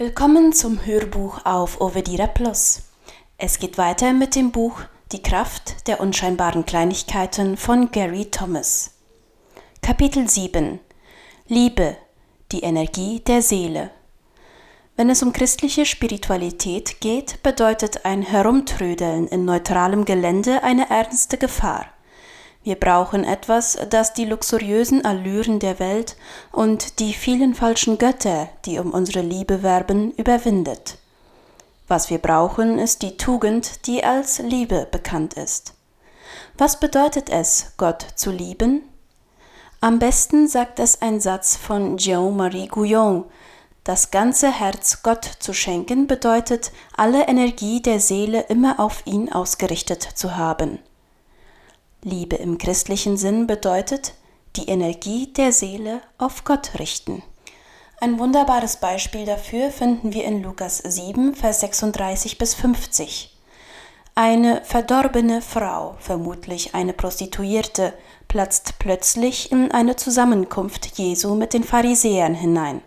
Willkommen zum Hörbuch auf Ovedira Plus. Es geht weiter mit dem Buch Die Kraft der unscheinbaren Kleinigkeiten von Gary Thomas. Kapitel 7 Liebe, die Energie der Seele. Wenn es um christliche Spiritualität geht, bedeutet ein Herumtrödeln in neutralem Gelände eine ernste Gefahr. Wir brauchen etwas, das die luxuriösen Allüren der Welt und die vielen falschen Götter, die um unsere Liebe werben, überwindet. Was wir brauchen, ist die Tugend, die als Liebe bekannt ist. Was bedeutet es, Gott zu lieben? Am besten sagt es ein Satz von Jean-Marie Gouillon. Das ganze Herz Gott zu schenken bedeutet, alle Energie der Seele immer auf ihn ausgerichtet zu haben. Liebe im christlichen Sinn bedeutet, die Energie der Seele auf Gott richten. Ein wunderbares Beispiel dafür finden wir in Lukas 7, Vers 36 bis 50. Eine verdorbene Frau, vermutlich eine Prostituierte, platzt plötzlich in eine Zusammenkunft Jesu mit den Pharisäern hinein.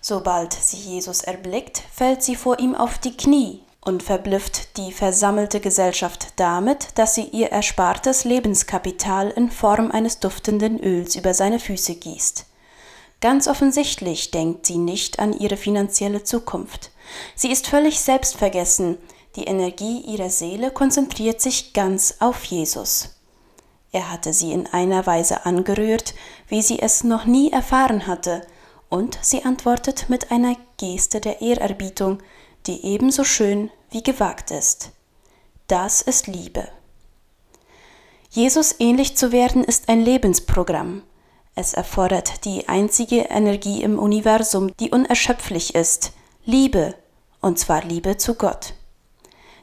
Sobald sie Jesus erblickt, fällt sie vor ihm auf die Knie und verblüfft die versammelte Gesellschaft damit, dass sie ihr erspartes Lebenskapital in Form eines duftenden Öls über seine Füße gießt. Ganz offensichtlich denkt sie nicht an ihre finanzielle Zukunft. Sie ist völlig selbstvergessen, die Energie ihrer Seele konzentriert sich ganz auf Jesus. Er hatte sie in einer Weise angerührt, wie sie es noch nie erfahren hatte, und sie antwortet mit einer Geste der Ehrerbietung, die ebenso schön wie gewagt ist. Das ist Liebe. Jesus ähnlich zu werden ist ein Lebensprogramm. Es erfordert die einzige Energie im Universum, die unerschöpflich ist, Liebe, und zwar Liebe zu Gott.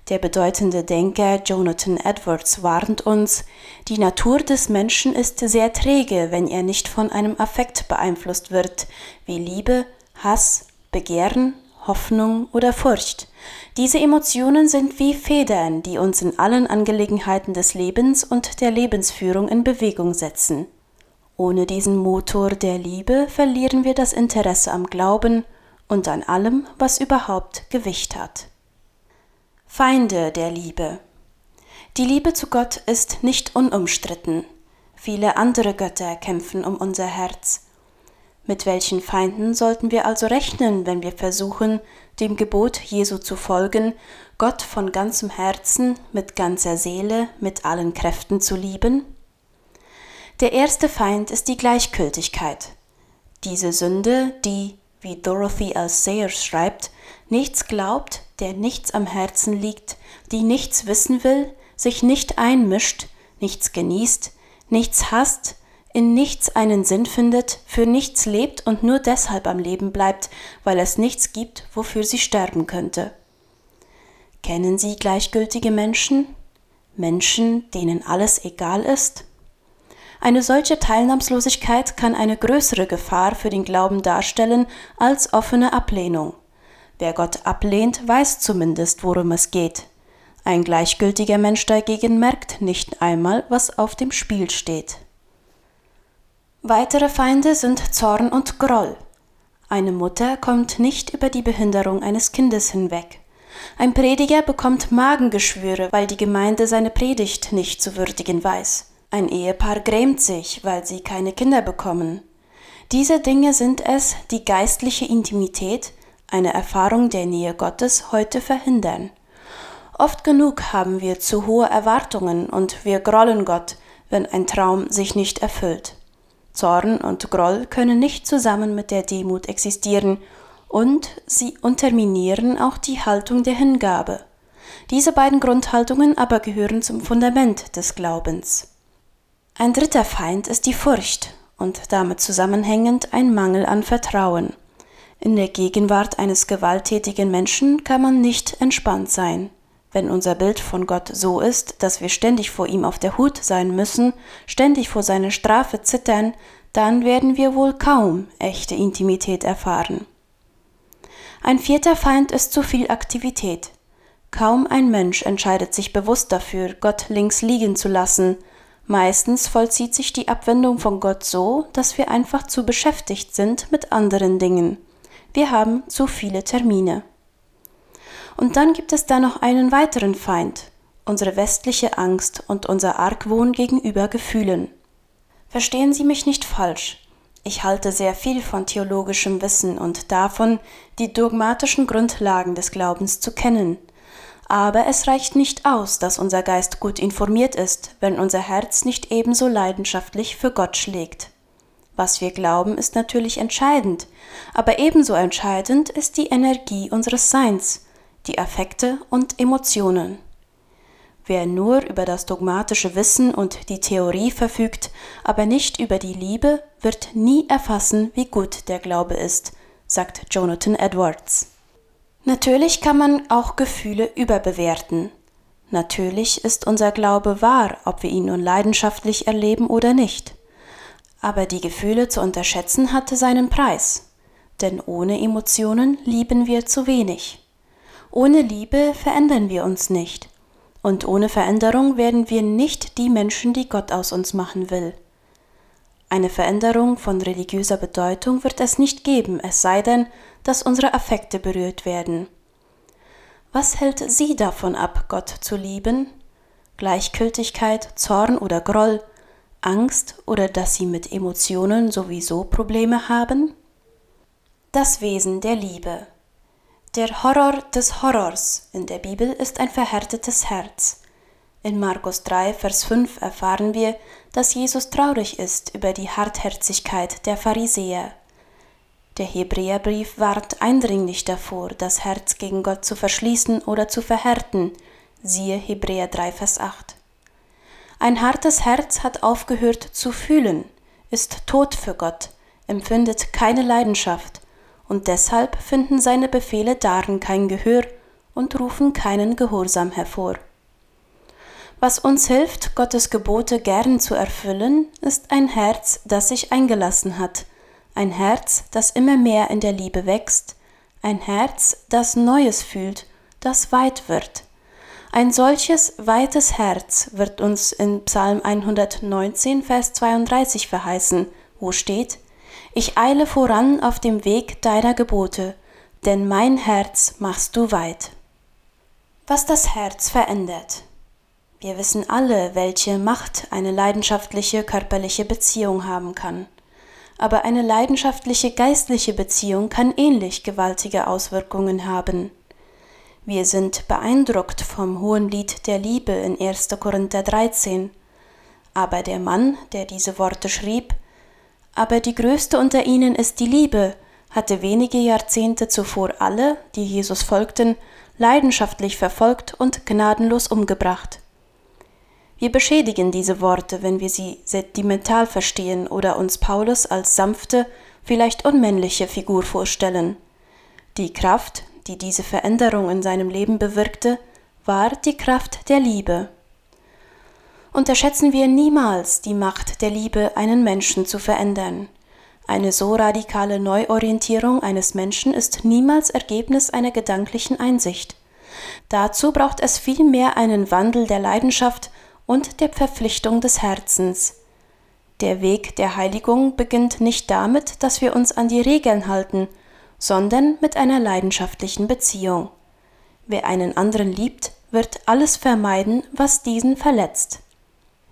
Der bedeutende Denker Jonathan Edwards warnt uns, die Natur des Menschen ist sehr träge, wenn er nicht von einem Affekt beeinflusst wird, wie Liebe, Hass, Begehren Hoffnung oder Furcht. Diese Emotionen sind wie Federn, die uns in allen Angelegenheiten des Lebens und der Lebensführung in Bewegung setzen. Ohne diesen Motor der Liebe verlieren wir das Interesse am Glauben und an allem, was überhaupt Gewicht hat. Feinde der Liebe. Die Liebe zu Gott ist nicht unumstritten. Viele andere Götter kämpfen um unser Herz. Mit welchen Feinden sollten wir also rechnen, wenn wir versuchen, dem Gebot Jesu zu folgen, Gott von ganzem Herzen, mit ganzer Seele, mit allen Kräften zu lieben? Der erste Feind ist die Gleichgültigkeit. Diese Sünde, die, wie Dorothy L. Sayers schreibt, nichts glaubt, der nichts am Herzen liegt, die nichts wissen will, sich nicht einmischt, nichts genießt, nichts hasst, in nichts einen Sinn findet, für nichts lebt und nur deshalb am Leben bleibt, weil es nichts gibt, wofür sie sterben könnte. Kennen Sie gleichgültige Menschen? Menschen, denen alles egal ist? Eine solche Teilnahmslosigkeit kann eine größere Gefahr für den Glauben darstellen als offene Ablehnung. Wer Gott ablehnt, weiß zumindest, worum es geht. Ein gleichgültiger Mensch dagegen merkt nicht einmal, was auf dem Spiel steht. Weitere Feinde sind Zorn und Groll. Eine Mutter kommt nicht über die Behinderung eines Kindes hinweg. Ein Prediger bekommt Magengeschwüre, weil die Gemeinde seine Predigt nicht zu würdigen weiß. Ein Ehepaar grämt sich, weil sie keine Kinder bekommen. Diese Dinge sind es, die geistliche Intimität, eine Erfahrung der Nähe Gottes heute verhindern. Oft genug haben wir zu hohe Erwartungen und wir grollen Gott, wenn ein Traum sich nicht erfüllt. Zorn und Groll können nicht zusammen mit der Demut existieren, und sie unterminieren auch die Haltung der Hingabe. Diese beiden Grundhaltungen aber gehören zum Fundament des Glaubens. Ein dritter Feind ist die Furcht und damit zusammenhängend ein Mangel an Vertrauen. In der Gegenwart eines gewalttätigen Menschen kann man nicht entspannt sein. Wenn unser Bild von Gott so ist, dass wir ständig vor ihm auf der Hut sein müssen, ständig vor seiner Strafe zittern, dann werden wir wohl kaum echte Intimität erfahren. Ein vierter Feind ist zu viel Aktivität. Kaum ein Mensch entscheidet sich bewusst dafür, Gott links liegen zu lassen. Meistens vollzieht sich die Abwendung von Gott so, dass wir einfach zu beschäftigt sind mit anderen Dingen. Wir haben zu viele Termine. Und dann gibt es da noch einen weiteren Feind, unsere westliche Angst und unser Argwohn gegenüber Gefühlen. Verstehen Sie mich nicht falsch. Ich halte sehr viel von theologischem Wissen und davon, die dogmatischen Grundlagen des Glaubens zu kennen. Aber es reicht nicht aus, dass unser Geist gut informiert ist, wenn unser Herz nicht ebenso leidenschaftlich für Gott schlägt. Was wir glauben, ist natürlich entscheidend, aber ebenso entscheidend ist die Energie unseres Seins, die Affekte und Emotionen. Wer nur über das dogmatische Wissen und die Theorie verfügt, aber nicht über die Liebe, wird nie erfassen, wie gut der Glaube ist, sagt Jonathan Edwards. Natürlich kann man auch Gefühle überbewerten. Natürlich ist unser Glaube wahr, ob wir ihn nun leidenschaftlich erleben oder nicht. Aber die Gefühle zu unterschätzen hatte seinen Preis, denn ohne Emotionen lieben wir zu wenig. Ohne Liebe verändern wir uns nicht. Und ohne Veränderung werden wir nicht die Menschen, die Gott aus uns machen will. Eine Veränderung von religiöser Bedeutung wird es nicht geben, es sei denn, dass unsere Affekte berührt werden. Was hält Sie davon ab, Gott zu lieben? Gleichgültigkeit, Zorn oder Groll, Angst oder dass Sie mit Emotionen sowieso Probleme haben? Das Wesen der Liebe. Der Horror des Horrors in der Bibel ist ein verhärtetes Herz. In Markus 3, Vers 5 erfahren wir, dass Jesus traurig ist über die Hartherzigkeit der Pharisäer. Der Hebräerbrief warnt eindringlich davor, das Herz gegen Gott zu verschließen oder zu verhärten. Siehe Hebräer 3, Vers 8. Ein hartes Herz hat aufgehört zu fühlen, ist tot für Gott, empfindet keine Leidenschaft, und deshalb finden seine Befehle darin kein Gehör und rufen keinen Gehorsam hervor. Was uns hilft, Gottes Gebote gern zu erfüllen, ist ein Herz, das sich eingelassen hat, ein Herz, das immer mehr in der Liebe wächst, ein Herz, das Neues fühlt, das weit wird. Ein solches weites Herz wird uns in Psalm 119, Vers 32 verheißen, wo steht, ich eile voran auf dem Weg deiner Gebote, denn mein Herz machst du weit. Was das Herz verändert. Wir wissen alle, welche Macht eine leidenschaftliche körperliche Beziehung haben kann. Aber eine leidenschaftliche geistliche Beziehung kann ähnlich gewaltige Auswirkungen haben. Wir sind beeindruckt vom hohen Lied der Liebe in 1. Korinther 13. Aber der Mann, der diese Worte schrieb, aber die größte unter ihnen ist die Liebe, hatte wenige Jahrzehnte zuvor alle, die Jesus folgten, leidenschaftlich verfolgt und gnadenlos umgebracht. Wir beschädigen diese Worte, wenn wir sie sentimental verstehen oder uns Paulus als sanfte, vielleicht unmännliche Figur vorstellen. Die Kraft, die diese Veränderung in seinem Leben bewirkte, war die Kraft der Liebe. Unterschätzen wir niemals die Macht der Liebe, einen Menschen zu verändern. Eine so radikale Neuorientierung eines Menschen ist niemals Ergebnis einer gedanklichen Einsicht. Dazu braucht es vielmehr einen Wandel der Leidenschaft und der Verpflichtung des Herzens. Der Weg der Heiligung beginnt nicht damit, dass wir uns an die Regeln halten, sondern mit einer leidenschaftlichen Beziehung. Wer einen anderen liebt, wird alles vermeiden, was diesen verletzt.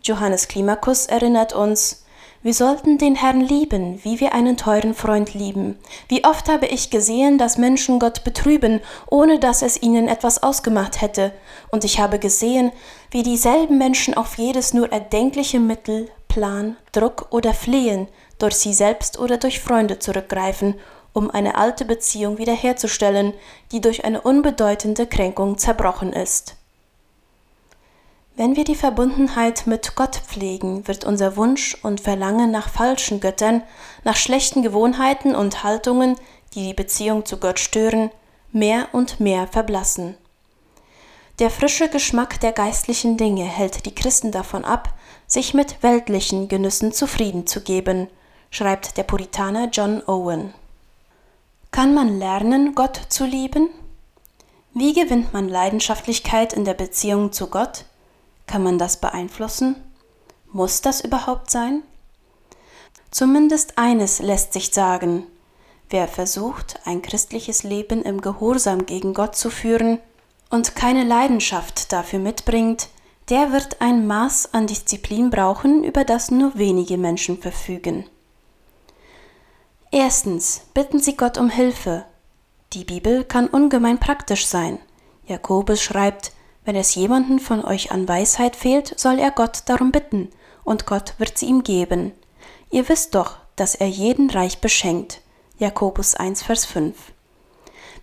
Johannes Klimakus erinnert uns, wir sollten den Herrn lieben, wie wir einen teuren Freund lieben. Wie oft habe ich gesehen, dass Menschen Gott betrüben, ohne dass es ihnen etwas ausgemacht hätte, und ich habe gesehen, wie dieselben Menschen auf jedes nur erdenkliche Mittel, Plan, Druck oder Flehen durch sie selbst oder durch Freunde zurückgreifen, um eine alte Beziehung wiederherzustellen, die durch eine unbedeutende Kränkung zerbrochen ist. Wenn wir die Verbundenheit mit Gott pflegen, wird unser Wunsch und Verlangen nach falschen Göttern, nach schlechten Gewohnheiten und Haltungen, die die Beziehung zu Gott stören, mehr und mehr verblassen. Der frische Geschmack der geistlichen Dinge hält die Christen davon ab, sich mit weltlichen Genüssen zufrieden zu geben, schreibt der Puritaner John Owen. Kann man lernen, Gott zu lieben? Wie gewinnt man Leidenschaftlichkeit in der Beziehung zu Gott? Kann man das beeinflussen? Muss das überhaupt sein? Zumindest eines lässt sich sagen. Wer versucht, ein christliches Leben im Gehorsam gegen Gott zu führen und keine Leidenschaft dafür mitbringt, der wird ein Maß an Disziplin brauchen, über das nur wenige Menschen verfügen. Erstens, bitten Sie Gott um Hilfe. Die Bibel kann ungemein praktisch sein. Jakobus schreibt, wenn es jemanden von euch an Weisheit fehlt, soll er Gott darum bitten, und Gott wird sie ihm geben. Ihr wisst doch, dass er jeden reich beschenkt. Jakobus 1, Vers 5.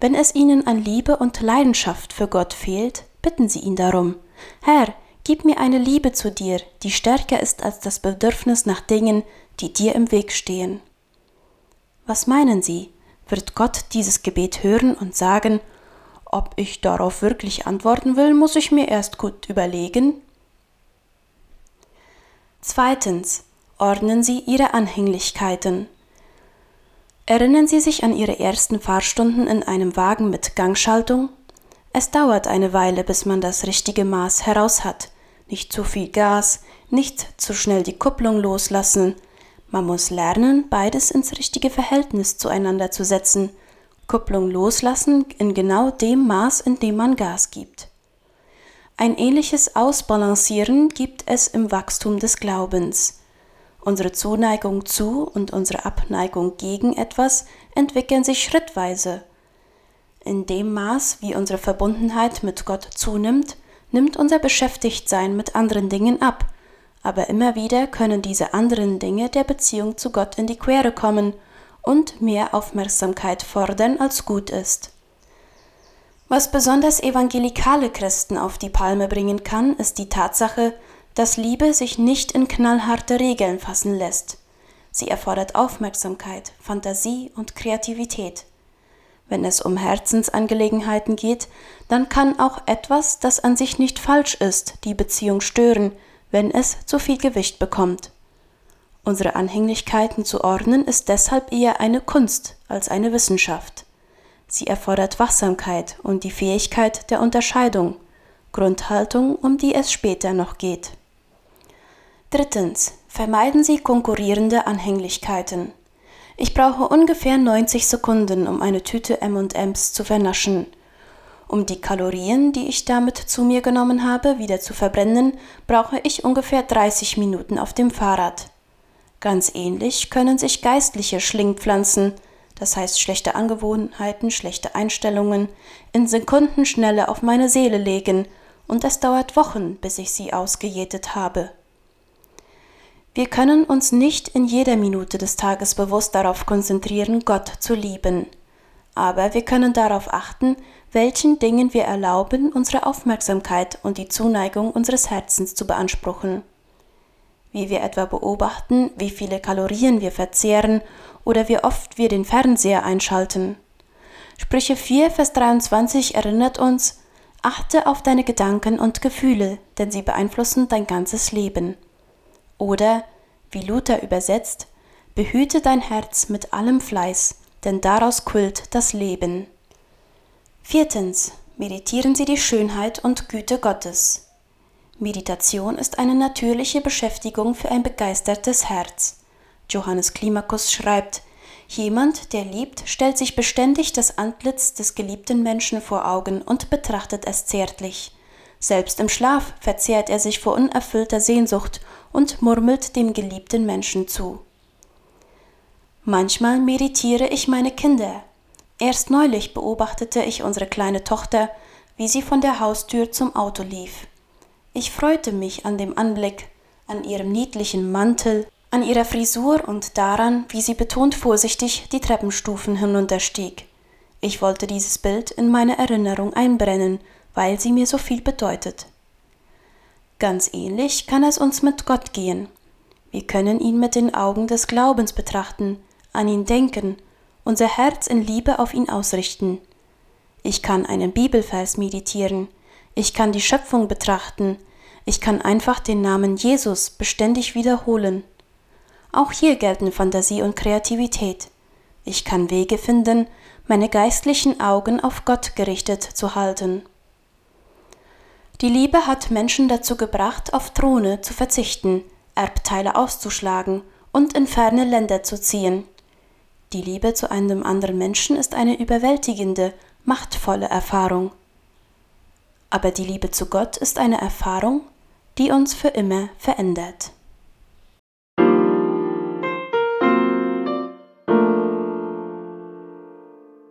Wenn es ihnen an Liebe und Leidenschaft für Gott fehlt, bitten sie ihn darum. Herr, gib mir eine Liebe zu dir, die stärker ist als das Bedürfnis nach Dingen, die dir im Weg stehen. Was meinen Sie? Wird Gott dieses Gebet hören und sagen, ob ich darauf wirklich antworten will, muss ich mir erst gut überlegen? Zweitens. Ordnen Sie Ihre Anhänglichkeiten. Erinnern Sie sich an Ihre ersten Fahrstunden in einem Wagen mit Gangschaltung? Es dauert eine Weile, bis man das richtige Maß heraus hat. Nicht zu viel Gas, nicht zu schnell die Kupplung loslassen. Man muss lernen, beides ins richtige Verhältnis zueinander zu setzen. Kupplung loslassen in genau dem Maß, in dem man Gas gibt. Ein ähnliches Ausbalancieren gibt es im Wachstum des Glaubens. Unsere Zuneigung zu und unsere Abneigung gegen etwas entwickeln sich schrittweise. In dem Maß, wie unsere Verbundenheit mit Gott zunimmt, nimmt unser Beschäftigtsein mit anderen Dingen ab, aber immer wieder können diese anderen Dinge der Beziehung zu Gott in die Quere kommen und mehr Aufmerksamkeit fordern als gut ist. Was besonders evangelikale Christen auf die Palme bringen kann, ist die Tatsache, dass Liebe sich nicht in knallharte Regeln fassen lässt. Sie erfordert Aufmerksamkeit, Fantasie und Kreativität. Wenn es um Herzensangelegenheiten geht, dann kann auch etwas, das an sich nicht falsch ist, die Beziehung stören, wenn es zu viel Gewicht bekommt. Unsere Anhänglichkeiten zu ordnen ist deshalb eher eine Kunst als eine Wissenschaft. Sie erfordert Wachsamkeit und die Fähigkeit der Unterscheidung, Grundhaltung, um die es später noch geht. Drittens. Vermeiden Sie konkurrierende Anhänglichkeiten. Ich brauche ungefähr 90 Sekunden, um eine Tüte M&Ms zu vernaschen. Um die Kalorien, die ich damit zu mir genommen habe, wieder zu verbrennen, brauche ich ungefähr 30 Minuten auf dem Fahrrad. Ganz ähnlich können sich geistliche Schlingpflanzen, das heißt schlechte Angewohnheiten, schlechte Einstellungen, in Sekundenschnelle auf meine Seele legen, und es dauert Wochen, bis ich sie ausgejätet habe. Wir können uns nicht in jeder Minute des Tages bewusst darauf konzentrieren, Gott zu lieben. Aber wir können darauf achten, welchen Dingen wir erlauben, unsere Aufmerksamkeit und die Zuneigung unseres Herzens zu beanspruchen. Wie wir etwa beobachten, wie viele Kalorien wir verzehren oder wie oft wir den Fernseher einschalten. Sprüche 4, Vers 23 erinnert uns, achte auf deine Gedanken und Gefühle, denn sie beeinflussen dein ganzes Leben. Oder, wie Luther übersetzt, behüte dein Herz mit allem Fleiß, denn daraus quillt das Leben. Viertens. Meditieren Sie die Schönheit und Güte Gottes. Meditation ist eine natürliche Beschäftigung für ein begeistertes Herz. Johannes Klimakus schreibt, Jemand, der liebt, stellt sich beständig das Antlitz des geliebten Menschen vor Augen und betrachtet es zärtlich. Selbst im Schlaf verzehrt er sich vor unerfüllter Sehnsucht und murmelt dem geliebten Menschen zu. Manchmal meditiere ich meine Kinder. Erst neulich beobachtete ich unsere kleine Tochter, wie sie von der Haustür zum Auto lief. Ich freute mich an dem Anblick, an ihrem niedlichen Mantel, an ihrer Frisur und daran, wie sie betont vorsichtig die Treppenstufen hinunterstieg. Ich wollte dieses Bild in meine Erinnerung einbrennen weil sie mir so viel bedeutet. Ganz ähnlich kann es uns mit Gott gehen. Wir können ihn mit den Augen des Glaubens betrachten, an ihn denken, unser Herz in Liebe auf ihn ausrichten. Ich kann einen Bibelvers meditieren, ich kann die Schöpfung betrachten, ich kann einfach den Namen Jesus beständig wiederholen. Auch hier gelten Fantasie und Kreativität. Ich kann Wege finden, meine geistlichen Augen auf Gott gerichtet zu halten. Die Liebe hat Menschen dazu gebracht, auf Throne zu verzichten, Erbteile auszuschlagen und in ferne Länder zu ziehen. Die Liebe zu einem anderen Menschen ist eine überwältigende, machtvolle Erfahrung. Aber die Liebe zu Gott ist eine Erfahrung, die uns für immer verändert.